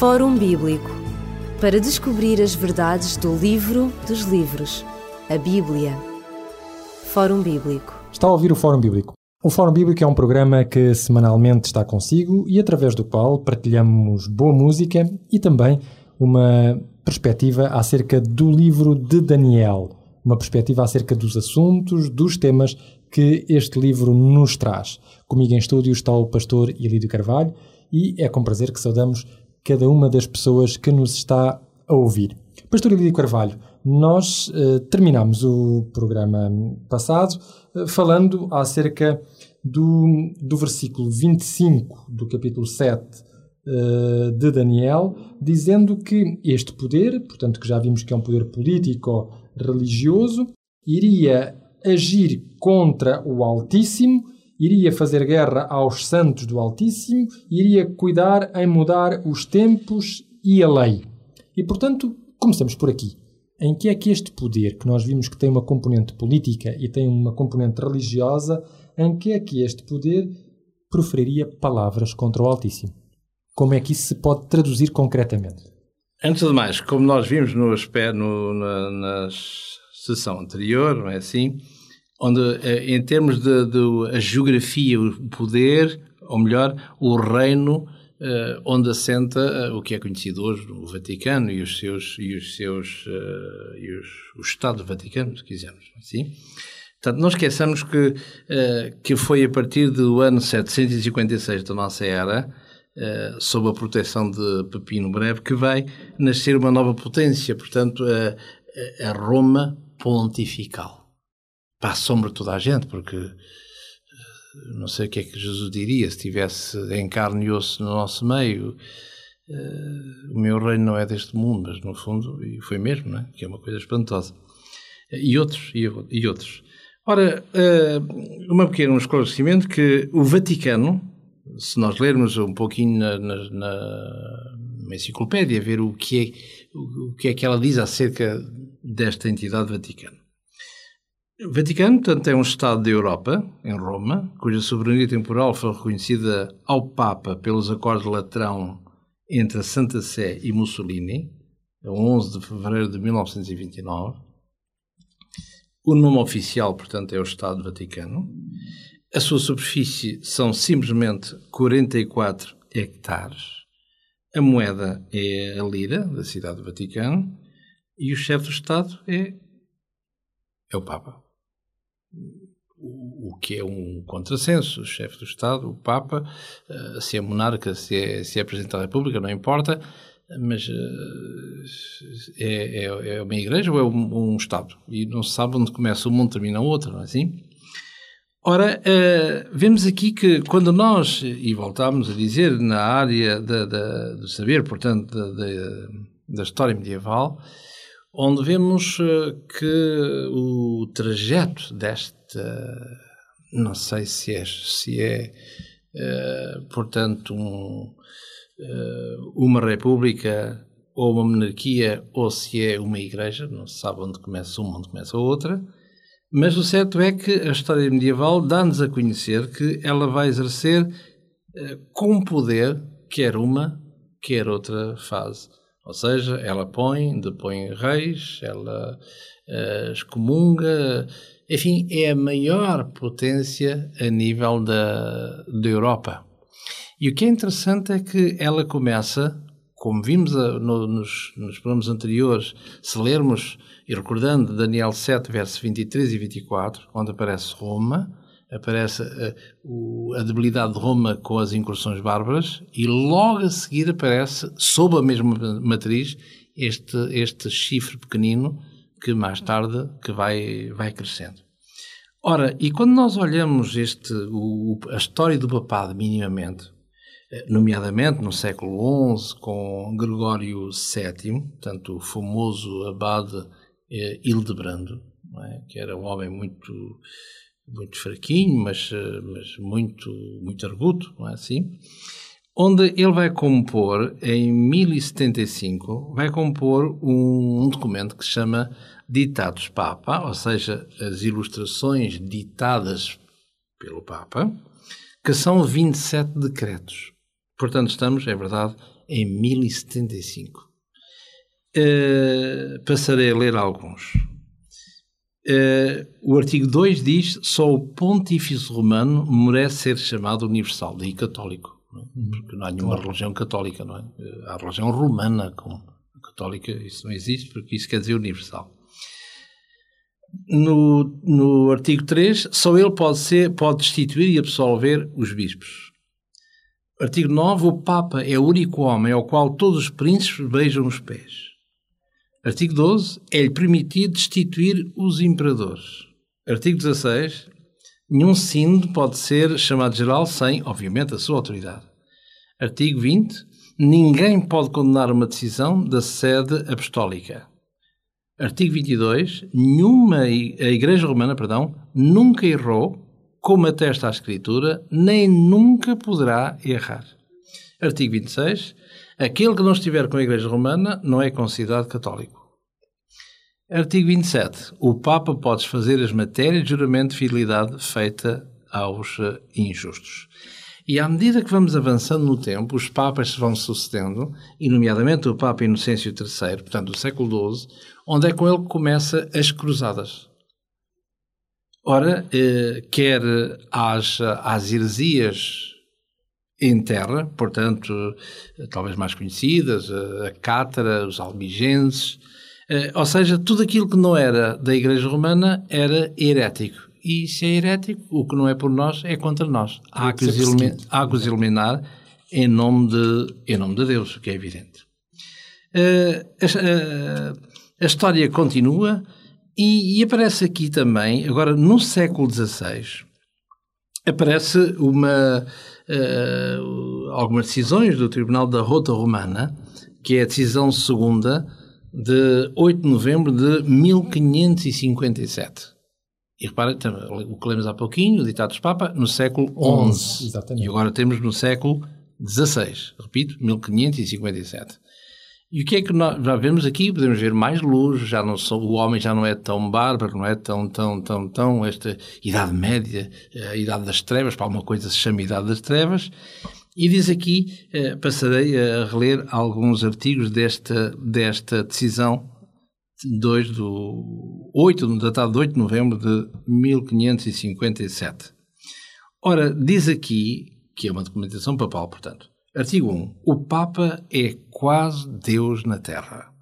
Fórum Bíblico para descobrir as verdades do livro dos livros, a Bíblia. Fórum Bíblico. Está a ouvir o Fórum Bíblico. O Fórum Bíblico é um programa que semanalmente está consigo e através do qual partilhamos boa música e também uma perspectiva acerca do livro de Daniel, uma perspectiva acerca dos assuntos, dos temas que este livro nos traz. Comigo em estúdio está o pastor Ilídio Carvalho e é com prazer que saudamos cada uma das pessoas que nos está a ouvir. Pastor Ilídio Carvalho, nós uh, terminamos o programa passado uh, falando acerca do, do versículo 25 do capítulo 7 uh, eh, de Daniel, dizendo que este poder, portanto que já vimos que é um poder político-religioso, iria agir contra o Altíssimo iria fazer guerra aos santos do Altíssimo, iria cuidar em mudar os tempos e a lei. E, portanto, começamos por aqui. Em que é que este poder, que nós vimos que tem uma componente política e tem uma componente religiosa, em que é que este poder proferiria palavras contra o Altíssimo? Como é que isso se pode traduzir concretamente? Antes de mais, como nós vimos no, no, na, na sessão anterior, não é assim? Onde, eh, em termos de, de a geografia, o poder, ou melhor, o reino uh, onde assenta uh, o que é conhecido hoje, o Vaticano e os seus, e os seus uh, e os, o Estado do Vaticano, se quisermos, assim. Portanto, não esqueçamos que, que foi a partir do ano 756 da nossa era, sob a proteção de Pepino Breve, que vai nascer uma nova potência, portanto, a Roma pontifical para a sombra toda a gente, porque eh, não sei o que é que Jesus diria se estivesse em carne e osso no nosso meio. Uh, o meu reino não é deste mundo, mas no fundo, e foi mesmo, é? que é uma coisa espantosa. E outros, e, e outros. Ora, uh, uma pequeno esclarecimento que o Vaticano, se nós lermos um pouquinho na, na, na enciclopédia, ver o que, é, o que é que ela diz acerca desta entidade Vaticano. O Vaticano, portanto, é um Estado da Europa, em Roma, cuja soberania temporal foi reconhecida ao Papa pelos Acordos de Latrão entre a Santa Sé e Mussolini, a 11 de fevereiro de 1929. O nome oficial, portanto, é o Estado Vaticano. A sua superfície são simplesmente 44 hectares. A moeda é a lira, da cidade do Vaticano. E o chefe do Estado é, é o Papa o que é um contrassenso. O chefe do Estado, o Papa, eh, se é monarca, se é, se é Presidente da República, não importa, mas eh, é, é, é uma igreja ou é um, um, Estado? E não se sabe onde começa um mundo termina o outro, não é assim? Ora, uh, vemos aqui que quando nós, e voltamos a dizer, na área do saber, portanto, da, da, da história medieval, onde vemos eh, que o trajeto desta, não sei se é, se é uh, portanto, um, uh, uma república ou uma monarquia ou se é uma igreja, não se sabe onde começa uma, onde começa a outra, mas o certo é que a história medieval dá-nos a conhecer que ela vai exercer com poder quer uma, quer outra fase ou seja, ela põe, depõe reis, ela uh, excomunga, enfim, é a maior potência a nível da, da Europa. E o que é interessante é que ela começa, como vimos a, no, nos, nos programas anteriores, se lermos e recordando Daniel 7, versos 23 e 24, onde aparece Roma, aparece a, o, a, debilidade de Roma com as incursões bárbaras e logo a seguir aparece, sob a mesma matriz, este, este chifre pequenino que mais tarde que vai, vai crescendo. Ora, e quando nós olhamos este, o, a história do papado minimamente, eh, nomeadamente no século XI com Gregório VII, portanto o famoso abade eh, Hildebrando, é? que era um homem muito muito fraquinho, mas, eh, mas muito, muito arguto, não é assim? Onde ele vai compor, em 1075, vai compor um, um documento que se chama Ditados Papa, ou seja, as ilustrações ditadas pelo Papa, que são 27 decretos. Portanto, estamos, é verdade, em 1075. Uh, passarei a ler alguns. Uh, o artigo 2 diz só o pontífice romano merece ser chamado universal, daí católico. Não é? Porque não há nenhuma claro. religião católica, não é? Há religião romana como católica, isso não existe, porque isso quer dizer universal. No, no artigo 3, só ele pode, ser, pode destituir e absolver os bispos. Artigo 9, o Papa é o único homem ao qual todos os príncipes beijam os pés. Artigo 12, é-lhe permitido destituir os imperadores. Artigo 16, nenhum sínodo pode ser chamado geral sem, obviamente, a sua autoridade. Artigo 20, ninguém pode condenar uma decisão da sede apostólica. Artigo 22. Nenhuma, a Igreja Romana, perdão, nunca errou, como atesta a Escritura, nem nunca poderá errar. Artigo 26. Aquele que não estiver com a Igreja Romana não é considerado católico. Artigo 27. O Papa pode fazer as matérias de juramento de fidelidade feita aos eh, injustos. E à medida que vamos avançando no tempo, os papas vão sucedendo, e nomeadamente o Papa Inocêncio III, portanto do século XII, onde é com ele que começa as cruzadas. Ora, eh, quer às, às heresias em terra, portanto, talvez mais conhecidas, a Cátara, os albigenses, eh, ou seja, tudo aquilo que não era da Igreja Romana era herético. E se é herético, o que não é por nós é contra nós. Há que, há que os eliminar em nome, de, em nome de Deus, o que é evidente. A história continua e, e, aparece aqui também, agora no século XVI, aparece uma, uh, algumas decisões do Tribunal da Rota Romana, que é a decisão segunda de 8 de novembro de 1557. E repara, o que lemos há pouquinho, o ditado dos Papa, no século XI. Exatamente. E agora temos no século XVI. Repito, 1557. E o que é que nós já vemos aqui? Podemos ver mais luz, já não sou, o homem já não é tão bárbaro, não é tão, tão, tão, tão, esta Idade Média, a Idade das Trevas, para alguma coisa se chama Idade das Trevas. E diz aqui, eh, passarei a reler alguns artigos desta, desta decisão 2 do 8, datado de 8 de novembro de 1557. Ora, diz aqui, que é uma documentação papal, portanto, Artigo 1. O Papa é quase Deus na Terra.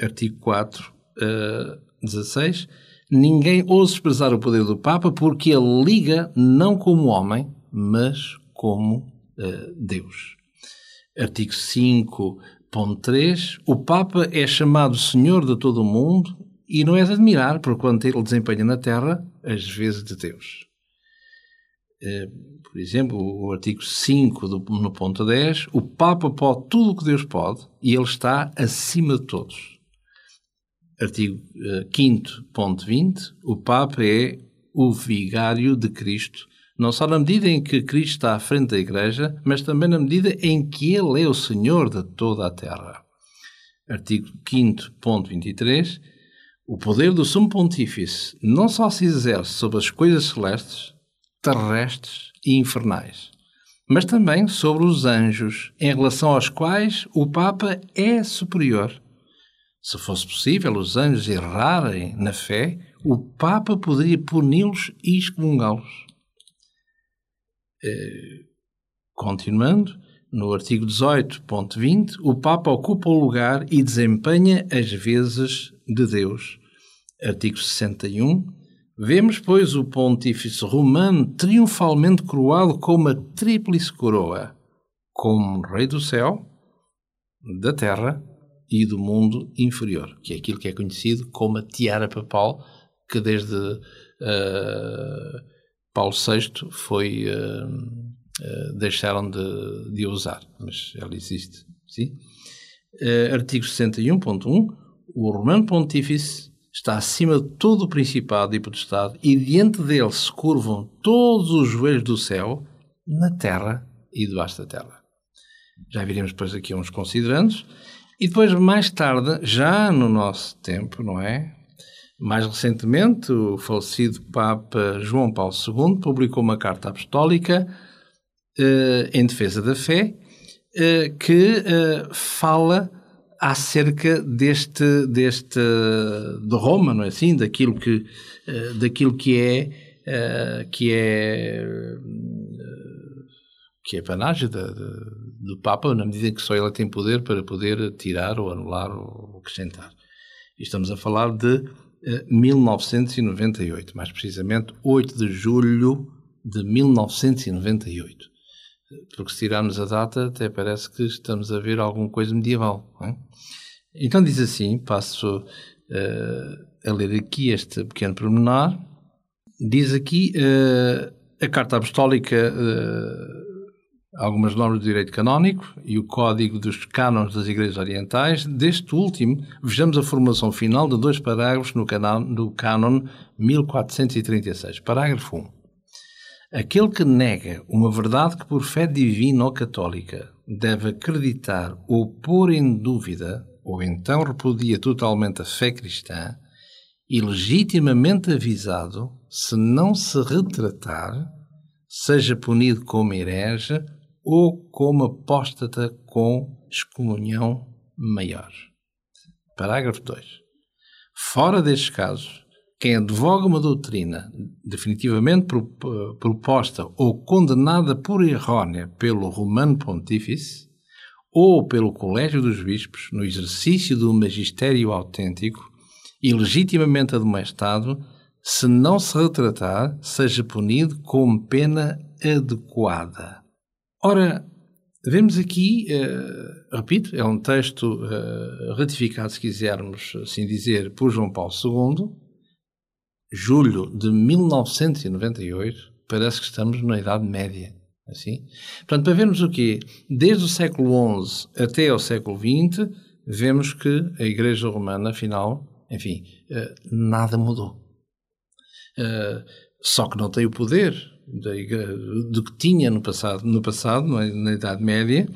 Artigo 4, uh, 16. Ninguém ousa expressar o poder do Papa porque ele liga não como homem, mas como uh, Deus. Artigo 5.3. O Papa é chamado Senhor de todo o mundo e não é de admirar por quanto ele desempenha na Terra as vezes de Deus. Uh, por exemplo, o artigo 5 do, no ponto 10, o Papa pode tudo o que Deus pode e ele está acima de todos. Artigo uh, 5 ponto 20, o Papa é o vigário de Cristo, não só na medida em que Cristo está à frente da Igreja, mas também na medida em que Ele é o Senhor de toda a terra. Artigo 5 ponto 23, o poder do Sumo Pontífice não só se exerce sobre as coisas celestes, terrestres e infernais, mas também sobre os anjos, em relação aos quais o Papa é superior. Se fosse possível os anjos errarem na fé, o Papa poderia puni-los e excomungá-los. Eh, continuando, no artigo 18.20, o Papa ocupa o lugar e desempenha as vezes de Deus. Artigo 61, Vemos, pois, o pontífice romano triunfalmente coroado com uma tríplice coroa, como rei do céu, da terra e do mundo inferior, que é aquilo que é conhecido como a tiara papal, que desde uh, Paulo VI foi, uh, uh, deixaram de, de usar, mas ela existe. Sim? artigo 61.1 O romano pontífice está acima de todo o principado e potestade, e diante dele se curvam todos os joelhos do céu, na terra e debaixo da terra. Já viremos depois aqui uns considerandos. E depois, mais tarde, já no nosso tempo, não é? Mais recentemente, o falecido Papa João Paulo II publicou uma carta apostólica uh, em defesa da fé uh, que uh, fala acerca deste, deste de Roma, não é assim? Daquilo que, daquilo que é, que é, que é panagem do Papa, na medida em que só ele tem poder para poder tirar ou anular ou acrescentar. E estamos a falar de 1998, mais precisamente 8 de julho de 1998. Porque se tirarmos a data, até parece que estamos a ver alguma coisa medieval. É? Então diz assim, passo uh, a ler aqui este pequeno pormenor. Diz aqui uh, a Carta Apostólica, uh, algumas normas do direito canónico e o Código dos Cânones das Igrejas Orientais. Deste último, vejamos a formulação final de dois parágrafos no, no Cânon 1436. Parágrafo 1. Aquele que nega uma verdade que, por fé divina ou católica, deve acreditar ou pôr em dúvida, ou então repudia totalmente a fé cristã, e legitimamente avisado, se não se retratar, seja punido como herege ou como apóstata com excomunhão maior. Parágrafo 2. Fora destes casos, quem advoga uma doutrina definitivamente proposta ou condenada por errónea pelo Romano Pontífice ou pelo Colégio dos Bispos no exercício do magistério autêntico e legitimamente admoestado, se não se retratar, seja punido com pena adequada. Ora, vemos aqui, uh, repito, é um texto uh, ratificado, se quisermos assim dizer, por João Paulo II, julho de 1998, parece que estamos na Idade Média. Assim? Portanto, para vermos o quê? Desde o século XI até o século XX, vemos que a Igreja Romana, afinal, enfim, eh, nada mudou. Eh, só que não tem o poder do que tinha no passado, no passado na Idade Média,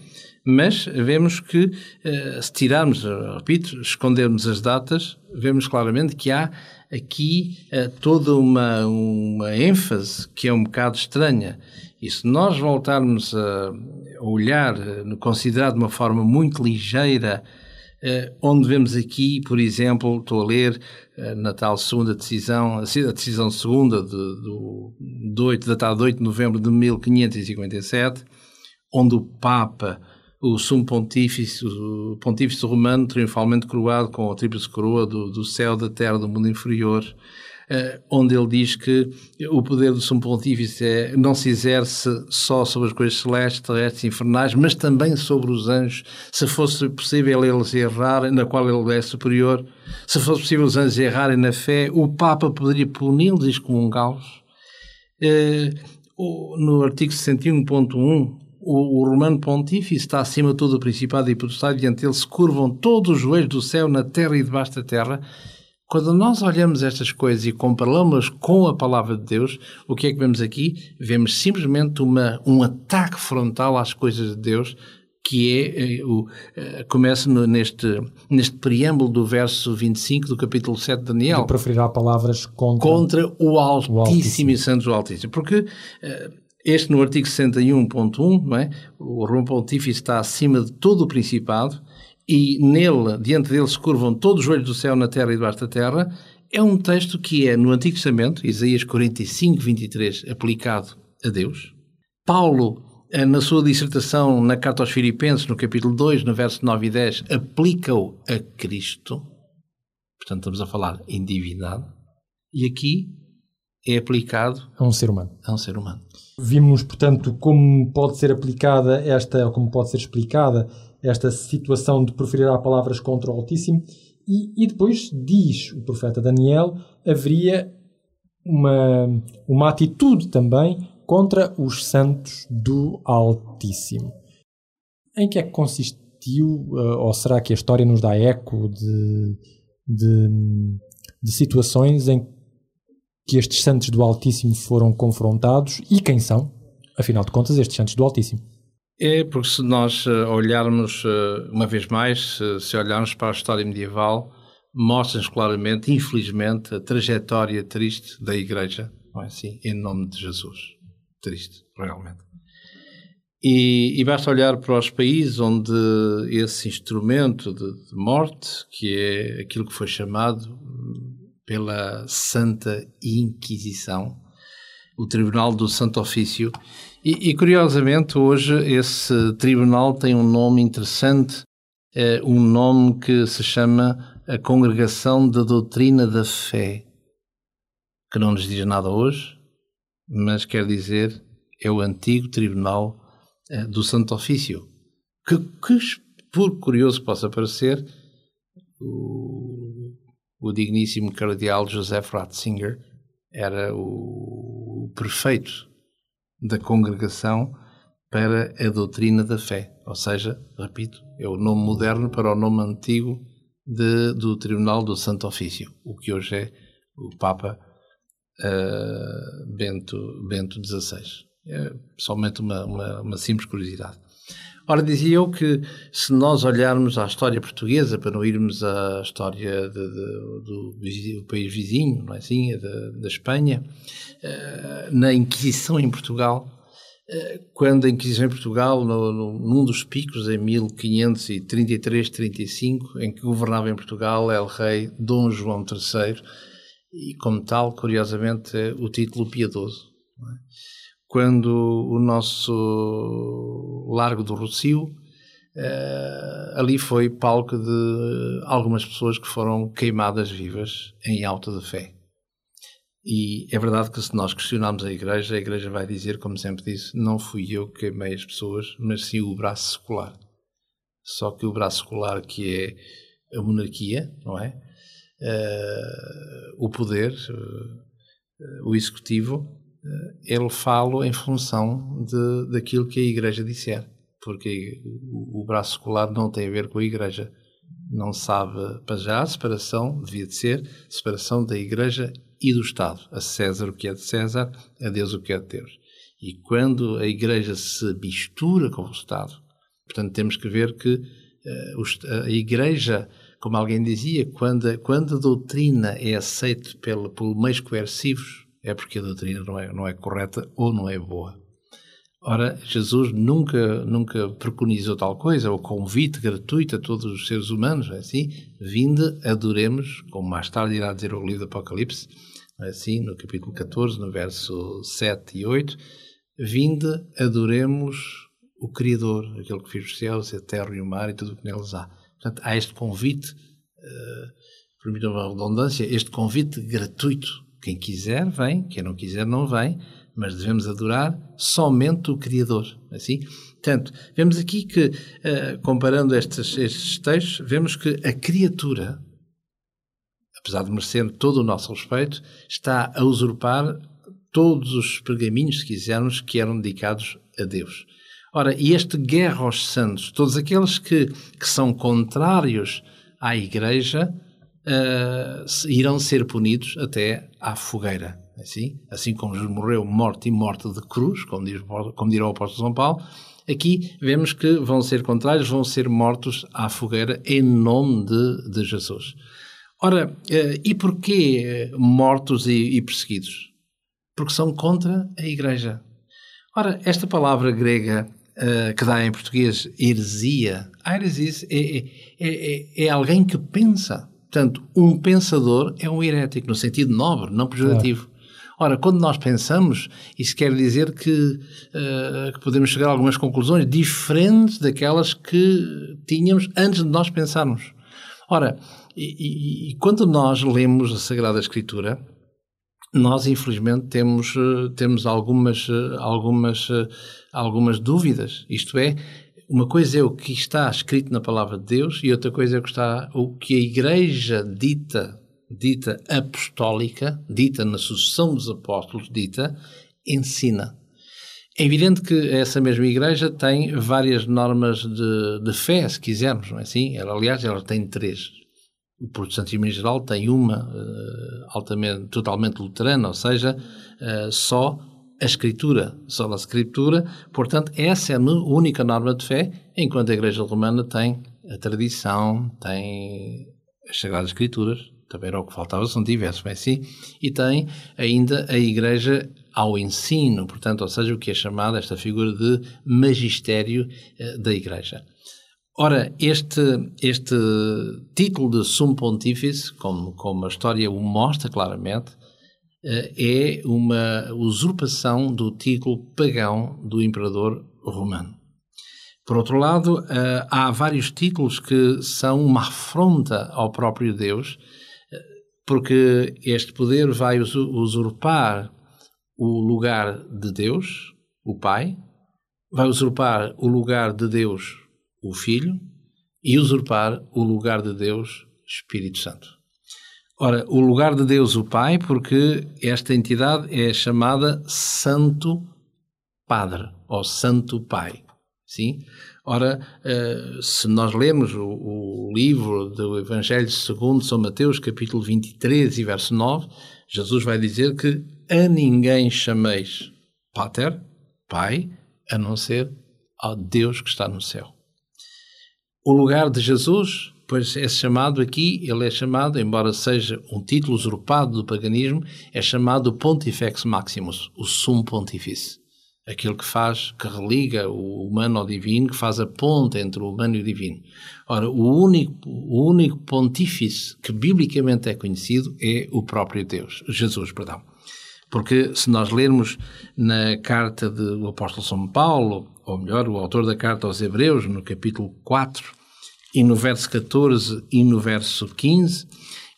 mas vemos que, eh, se tirarmos, repito, escondermos as datas, vemos claramente que há aqui uh, toda uma, uma ênfase que é um bocado estranha. E se nós voltarmos a olhar, considerar de uma forma muito ligeira, onde vemos aqui, por exemplo, estou a ler na tal segunda decisão, a decisão segunda de, do, do 8, datada de 8 de novembro de 1557, onde o Papa o sumo pontífice, o pontífice romano, triunfalmente coroado com a tríplice coroa do, do céu, da terra, do mundo inferior, uh, onde ele diz que o poder do sumo pontífice é, não se exerce só sobre as coisas celestes, terrestres e infernais, mas também sobre os anjos. Se fosse possível eles errarem, na qual ele é superior, se fosse possível os anjos errarem na fé, o Papa poderia puni-los e excomungá-los. Uh, no artigo 61.1 o, o, romano pontífice está acima de todo o principado e potestade, diante dele se curvam todos os joelhos do céu, na terra e debaixo da terra. Quando nós olhamos estas coisas e comparamos com a palavra de Deus, o que é que vemos aqui? Vemos simplesmente uma, um ataque frontal às coisas de Deus, que é, eh, o, uh, começa neste, neste preâmbulo do verso 25 do capítulo 7 de Daniel. De proferirá palavras contra, contra o Altíssimo, o Altíssimo. e Santo do Altíssimo. Porque uh, este no artigo 61.1, não é? O Romano Pontífice está acima de todo o Principado e nele, diante dele se curvam todos os olhos do céu, na terra e debaixo da terra. É um texto que é no Antigo Testamento, Isaías 45, 23, aplicado a Deus. Paulo, eh, na sua dissertação na Carta aos Filipenses, no capítulo 2, no verso 9 e 10, aplica-o a Cristo. Portanto, estamos a falar em divindade. E aqui é aplicado a um ser humano. A um ser humano. Vimos, portanto, como pode ser aplicada esta, ou como pode ser explicada esta situação de proferir palavras contra o Altíssimo, e, e depois diz o profeta Daniel, haveria uma, uma atitude também contra os santos do Altíssimo. Em que é que consistiu, eh, ou será que a história nos dá eco de, de, de situações em que estes santos do Altíssimo foram confrontados e quem são, afinal de contas, estes santos do Altíssimo. É porque se nós eh, olharmos, eh, uma vez mais, se olharmos para a história medieval, mostra-nos claramente, infelizmente, a trajetória triste da Igreja, não é assim? Em nome de Jesus. Triste, realmente. E, e, basta olhar para os países onde esse instrumento de, de, morte, que é aquilo que foi chamado pela Santa Inquisição, o Tribunal do Santo Ofício, e, e curiosamente hoje esse tribunal tem um nome interessante, é um nome que se chama a Congregação da Doutrina da Fé, que não nos diz nada hoje, mas quer dizer é o antigo Tribunal eh, do Santo Ofício, que, que, por curioso possa parecer, o, o digníssimo cardeal José Ratzinger era o, prefeito da congregação para a doutrina da fé, ou seja, repito, é o nome moderno para o nome antigo de, do Tribunal do Santo Ofício, o que hoje é o Papa uh, Bento, Bento XVI. É somente uma, uma, uma simples curiosidade. Ora, dizia eu que se nós olharmos à história portuguesa, para não irmos à história de, de, do, país vizinho, não é assim, da, da Espanha, uh, na Inquisição em Portugal, uh, quando a Inquisição em Portugal, no, no, num dos picos, em 1533-35, em que governava em Portugal El Rei Dom João III, e como tal, curiosamente, é o título piedoso. É? Quando o nosso Largo do Rocio, uh, ali foi palco de algumas pessoas que foram queimadas vivas em alta de fé. E é verdade que se nós questionarmos a Igreja, a Igreja vai dizer, como sempre disse, não fui eu que queimei as pessoas, mas sim o braço secular. Só que o braço secular que é a monarquia, não é? Uh, o poder, uh, o executivo, eh, ele fala em função de, daquilo que a Igreja disser, porque o, o braço secular não tem a ver com a Igreja. Não sabe, para já, a separação, devia de ser, separação da Igreja e do Estado. A César o que é de César, a Deus o que é de Deus. E quando a Igreja se mistura com o Estado, portanto, temos que ver que uh, a Igreja, como alguém dizia, quando, quando a doutrina é aceita pelo, por meios coercivos, é porque a doutrina não é, não é correta ou não é boa. Ora, Jesus nunca, nunca preconizou tal coisa, o convite gratuito a todos os seres humanos, é assim, vinde, adoremos, como mais tarde irá dizer o livro do Apocalipse, é assim, no capítulo 14, no verso 7 e 8, vinde, adoremos o Criador, aquele que fez os céus, a terra e o mar e tudo o que neles há. Portanto, há este convite, uh, permitam uma redundância, este convite gratuito quem quiser vem, quem não quiser não vem, mas devemos adorar somente o Criador. Assim? Portanto, vemos aqui que, uh, comparando estes, estes textos, vemos que a criatura, apesar de merecer todo o nosso respeito, está a usurpar todos os pergaminhos, se quisermos, que eram dedicados a Deus. Ora, e este guerra aos santos, todos aqueles que, que são contrários à Igreja, uh, irão ser punidos até à fogueira. Assim, assim como Jesus morreu morte e morte de cruz, como, diz, como dirá o apóstolo São Paulo, aqui vemos que vão ser contrários, vão ser mortos à fogueira em nome de, de Jesus. Ora, uh, e porquê mortos e, e perseguidos? Porque são contra a Igreja. Ora, esta palavra grega uh, que dá em português heresia, heresia é, é, é, é, alguém que pensa. Portanto, um pensador é um herético, no sentido nobre, não pejorativo. Ora, quando nós pensamos, isso quer dizer que, uh, que, podemos chegar a algumas conclusões diferentes daquelas que tínhamos antes de nós pensarmos. Ora, e, e, e quando nós lemos a Sagrada Escritura, nós infelizmente temos, uh, temos algumas, uh, algumas, algumas dúvidas. Isto é, uma coisa é o que está escrito na palavra de Deus e outra coisa é o que está o que a Igreja dita, dita apostólica, dita na sucessão dos apóstolos, dita ensina. É evidente que essa mesma Igreja tem várias normas de, de fé, se quisermos, não é assim? Ela, aliás, ela tem três. O protestantismo em geral tem uma uh, altamente, totalmente luterana, ou seja, uh, só a Escritura, só a Escritura, portanto, essa é a única norma de fé, enquanto a Igreja Romana tem a tradição, tem as Sagradas Escrituras, também era o que faltava se não tivesse, assim, e tem ainda a Igreja ao ensino, portanto, ou seja, o que é chamado esta figura de magistério eh, da Igreja. Ora, este, este título de Sumo Pontífice, como, como a história o mostra claramente, é uma usurpação do título pagão do imperador romano. Por outro lado, eh, há vários títulos que são uma afronta ao próprio Deus, porque este poder vai usurpar o lugar de Deus, o Pai, vai usurpar o lugar de Deus, o Filho, e usurpar o lugar de Deus, Espírito Santo. Ora, o lugar de Deus, o Pai, porque esta entidade é chamada Santo Padre, ou Santo Pai. Sim? Ora, eh, se nós lermos o, livro do Evangelho segundo São Mateus, capítulo 23 e verso 9, Jesus vai dizer que a ninguém chameis Pater, Pai, a não ser ao Deus que está no céu. O lugar de Jesus, pois é chamado aqui, ele é chamado, embora seja um título usurpado do paganismo, é chamado Pontifex Maximus, o sumo pontífice aquele que faz, que religa o humano ao divino, que faz a ponte entre o humano e o divino. Ora, o único, o único pontífice que biblicamente é conhecido é o próprio Deus, Jesus, perdão. Porque se nós lermos na carta do apóstolo São Paulo, ou melhor, o autor da carta aos Hebreus, no capítulo 4, e no verso 14 e no verso 15,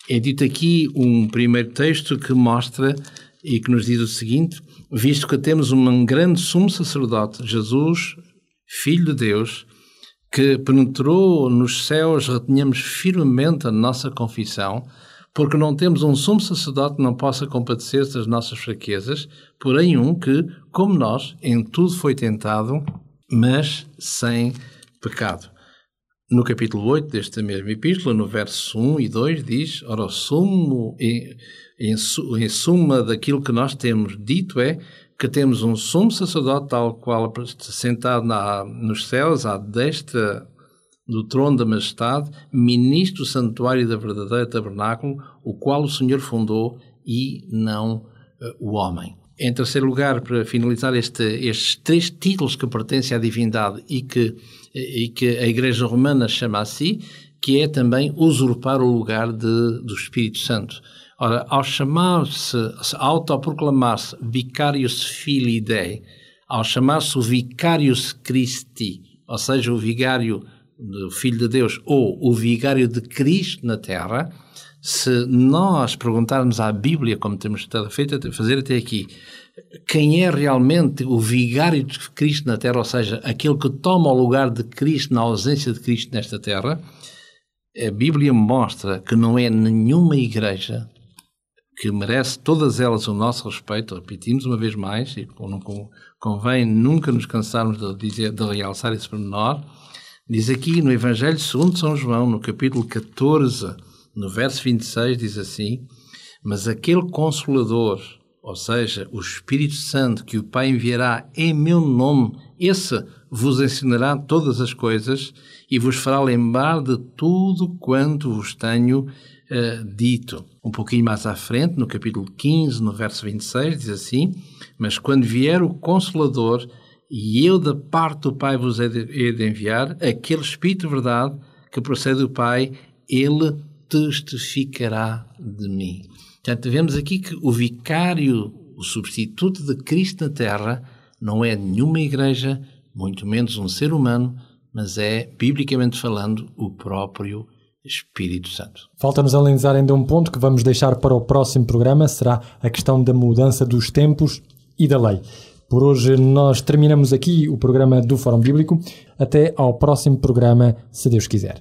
é dito aqui um primeiro texto que mostra e que nos diz o seguinte: visto que temos um grande sumo sacerdote, Jesus, Filho de Deus, que penetrou nos céus, retenhamos firmemente a nossa confissão, porque não temos um sumo sacerdote que não possa compadecer-se das nossas fraquezas, porém um que, como nós, em tudo foi tentado, mas sem pecado. No capítulo 8 desta mesma epístola, no verso 1 e 2, diz: Ora, o sumo em, em suma daquilo que nós temos dito é que temos um sumo sacerdote tal qual sentado na, nos céus à destra do trono da majestade, ministro do santuário da verdadeira tabernáculo, o qual o Senhor fundou e não uh, o homem. Em terceiro lugar, para finalizar este, estes três títulos que pertencem à divindade e que, e que a Igreja Romana chama a si, que é também usurpar o lugar de, do Espírito Santo. Ora, ao chamar-se, autoproclamar-se Vicarius Filii Dei, ao chamar-se o Vicarius Christi, ou seja, o vigário do Filho de Deus ou o vigário de Cristo na Terra, se nós perguntarmos à Bíblia, como temos estado a fazer até aqui, quem é realmente o vigário de Cristo na Terra, ou seja, aquele que toma o lugar de Cristo na ausência de Cristo nesta Terra, a Bíblia mostra que não é nenhuma igreja que merece todas elas o nosso respeito, repetimos uma vez mais, e convém nunca nos cansarmos de, dizer, de realçar esse pormenor, diz aqui no Evangelho segundo São João, no capítulo 14, no verso 26, diz assim, mas aquele Consolador, ou seja, o Espírito Santo que o Pai enviará em meu nome, esse vos ensinará todas as coisas e vos fará lembrar de tudo quanto vos tenho uh, dito. Um pouquinho mais à frente, no capítulo 15, no verso 26, diz assim: Mas quando vier o Consolador, e eu da parte do Pai vos hei de, enviar, aquele Espírito de verdade que procede do Pai, ele testificará de mim. Portanto, vemos aqui que o vicário, o substituto de Cristo na Terra, não é nenhuma igreja, muito menos um ser humano, mas é, biblicamente falando, o próprio Espírito Santo. Falta-nos analisar ainda um ponto que vamos deixar para o próximo programa, será a questão da mudança dos tempos e da lei. Por hoje nós terminamos aqui o programa do Fórum Bíblico. Até ao próximo programa, se Deus quiser.